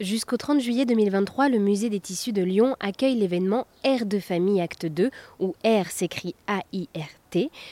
Jusqu'au 30 juillet 2023, le musée des tissus de Lyon accueille l'événement Air de famille Acte 2, où Air s'écrit A-I-R-T.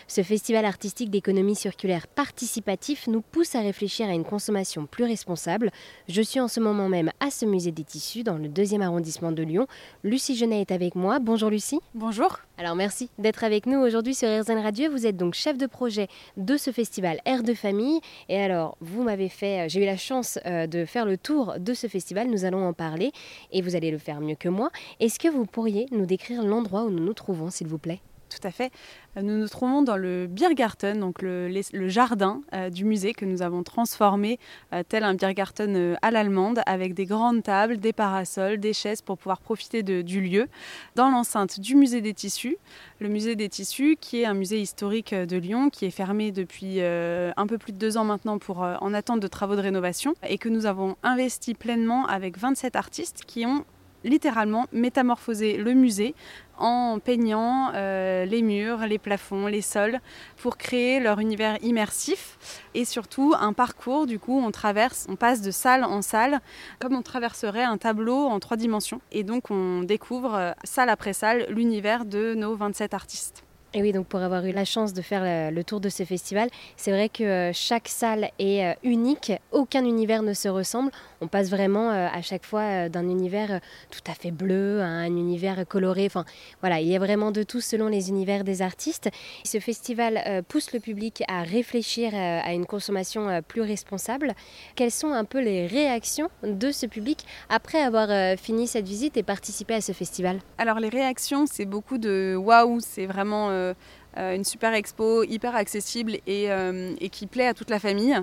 Ce festival artistique d'économie circulaire participatif nous pousse à réfléchir à une consommation plus responsable. Je suis en ce moment même à ce musée des tissus, dans le deuxième arrondissement de Lyon. Lucie Genet est avec moi. Bonjour Lucie. Bonjour. Alors merci d'être avec nous aujourd'hui sur RZN Radio. Vous êtes donc chef de projet de ce festival Air de famille. Et alors, vous m'avez fait, j'ai eu la chance euh, de faire le tour de ce festival nous allons en parler et vous allez le faire mieux que moi. Est-ce que vous pourriez nous décrire l'endroit où nous nous trouvons, s'il vous plaît? Tout à fait. Nous nous trouvons dans le Biergarten, donc le, jardin euh, du musée que nous avons transformé euh, tel un Biergarten euh, à l'allemande, avec des grandes tables, des parasols, des chaises pour pouvoir profiter du lieu, dans l'enceinte du musée des tissus. Le musée des tissus, qui est un musée historique de Lyon, qui est fermé depuis un peu plus de deux ans maintenant pour, en attente de travaux de rénovation, et que nous avons investi pleinement avec 27 artistes qui ont littéralement métamorphoser le musée en peignant euh, les murs, les plafonds, les sols pour créer leur univers immersif et surtout un parcours du coup on traverse, on passe de salle en salle comme on traverserait un tableau en trois dimensions et donc on découvre euh, salle après salle l'univers de nos 27 artistes. Et oui, donc pour avoir eu la chance de faire le tour de ce festival, c'est vrai que euh, chaque salle est euh, unique, aucun univers ne se ressemble. On passe vraiment euh, à chaque fois d'un univers tout à fait bleu à un univers coloré. Enfin, voilà, il y a vraiment de tout selon les univers des artistes. Ce festival pousse le public à réfléchir à une consommation plus responsable. Quelles sont un peu les réactions de ce public après avoir fini cette visite et participé à ce festival? Alors les réactions, c'est beaucoup de waouh, c'est vraiment euh, euh, une super expo hyper accessible euh, et, qui plaît à toute la famille.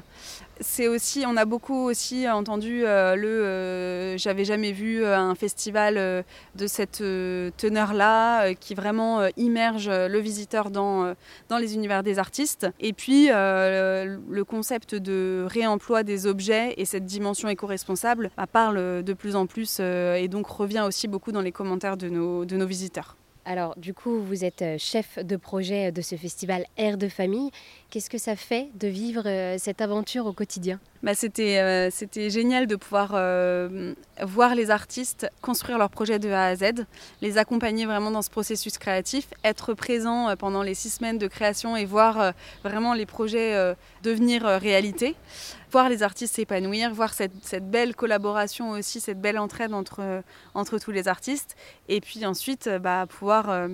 C'est aussi, on a beaucoup aussi entendu le, j'avais jamais vu un festival de cette teneur-là qui vraiment immerge le visiteur dans, dans les univers des artistes. Et puis le concept de réemploi des objets et cette dimension éco-responsable bah, parle de plus en plus et donc revient aussi beaucoup dans les commentaires de nos, de nos visiteurs. Alors, du coup, vous êtes euh, chef de projet de ce festival Air de famille. Qu'est-ce que ça fait de vivre euh, cette aventure au quotidien? Bah, euh, C'était génial de pouvoir voir les artistes construire leurs projets de A à Z, les accompagner vraiment dans ce processus créatif, être présent pendant les six semaines de création et voir vraiment les projets devenir réalité voir les artistes s'épanouir, voir cette, belle collaboration aussi, cette belle entraide entre, tous les artistes. Et puis ensuite, euh, bah, pouvoir euh,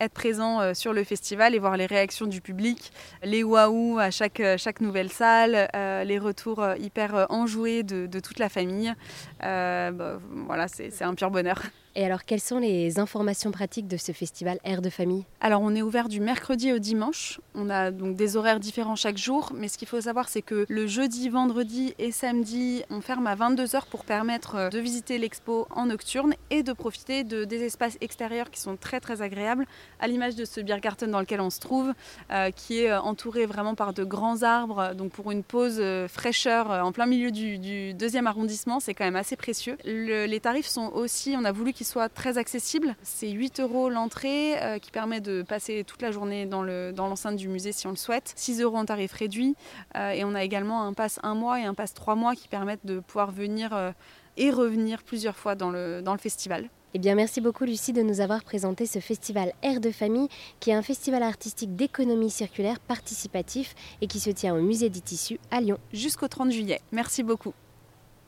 être présent euh, sur le festival et voir les réactions du public, les waouh à chaque, chaque nouvelle salle, les retours hyper enjoués de, de, toute la famille. Bah, voilà, c'est un pur bonheur. Et alors, quelles sont les informations pratiques de ce festival Air de famille? Alors, on est ouvert du mercredi au dimanche. On a donc des horaires différents chaque jour. Mais ce qu'il faut savoir, c'est que le jeudi, vendredi et samedi, on ferme à 22h pour permettre euh, de visiter l'expo en nocturne et de profiter de, des espaces extérieurs qui sont très très agréables, à l'image de ce Biergarten dans lequel on se trouve, euh, qui est euh, entouré vraiment par de grands arbres. Donc, pour une pause fraîcheur en plein milieu du, deuxième arrondissement, c'est quand même assez précieux. les tarifs sont aussi, on a voulu qu'ils soit très accessible. C'est 8 euros l'entrée euh, qui permet de passer toute la journée dans l'enceinte dans du musée si on le souhaite. 6 euros en tarif réduit. Euh, et on a également un pass un mois et un pass trois mois qui permettent de pouvoir venir euh, et revenir plusieurs fois dans le, dans le festival. Eh bien, merci beaucoup Lucie de nous avoir présenté ce festival Air de famille, qui est un festival artistique d'économie circulaire participatif et qui se tient au musée des tissus à Lyon. Jusqu'au 30 juillet. Merci beaucoup.